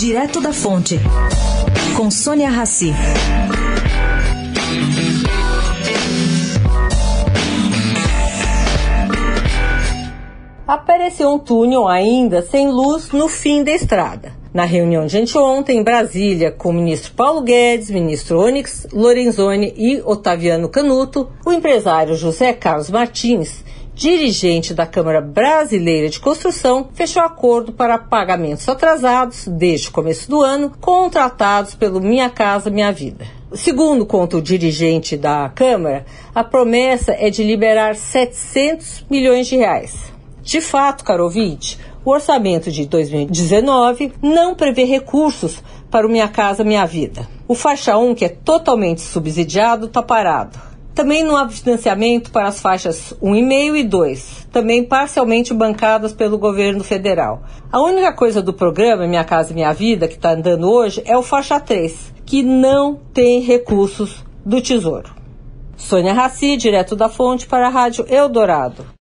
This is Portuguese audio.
Direto da Fonte, com Sônia Rassi. Apareceu um túnel ainda sem luz no fim da estrada. Na reunião de anteontem em Brasília com o ministro Paulo Guedes, ministro Onyx Lorenzoni e Otaviano Canuto, o empresário José Carlos Martins dirigente da Câmara Brasileira de Construção, fechou acordo para pagamentos atrasados desde o começo do ano, contratados pelo Minha Casa Minha Vida. Segundo conta o dirigente da Câmara, a promessa é de liberar 700 milhões de reais. De fato, Carovite, o orçamento de 2019 não prevê recursos para o Minha Casa Minha Vida. O faixa 1, que é totalmente subsidiado, está parado. Também não há financiamento para as faixas 1,5 e 2, também parcialmente bancadas pelo governo federal. A única coisa do programa Minha Casa Minha Vida, que está andando hoje, é o faixa 3, que não tem recursos do Tesouro. Sônia Raci, direto da fonte para a Rádio Eldorado.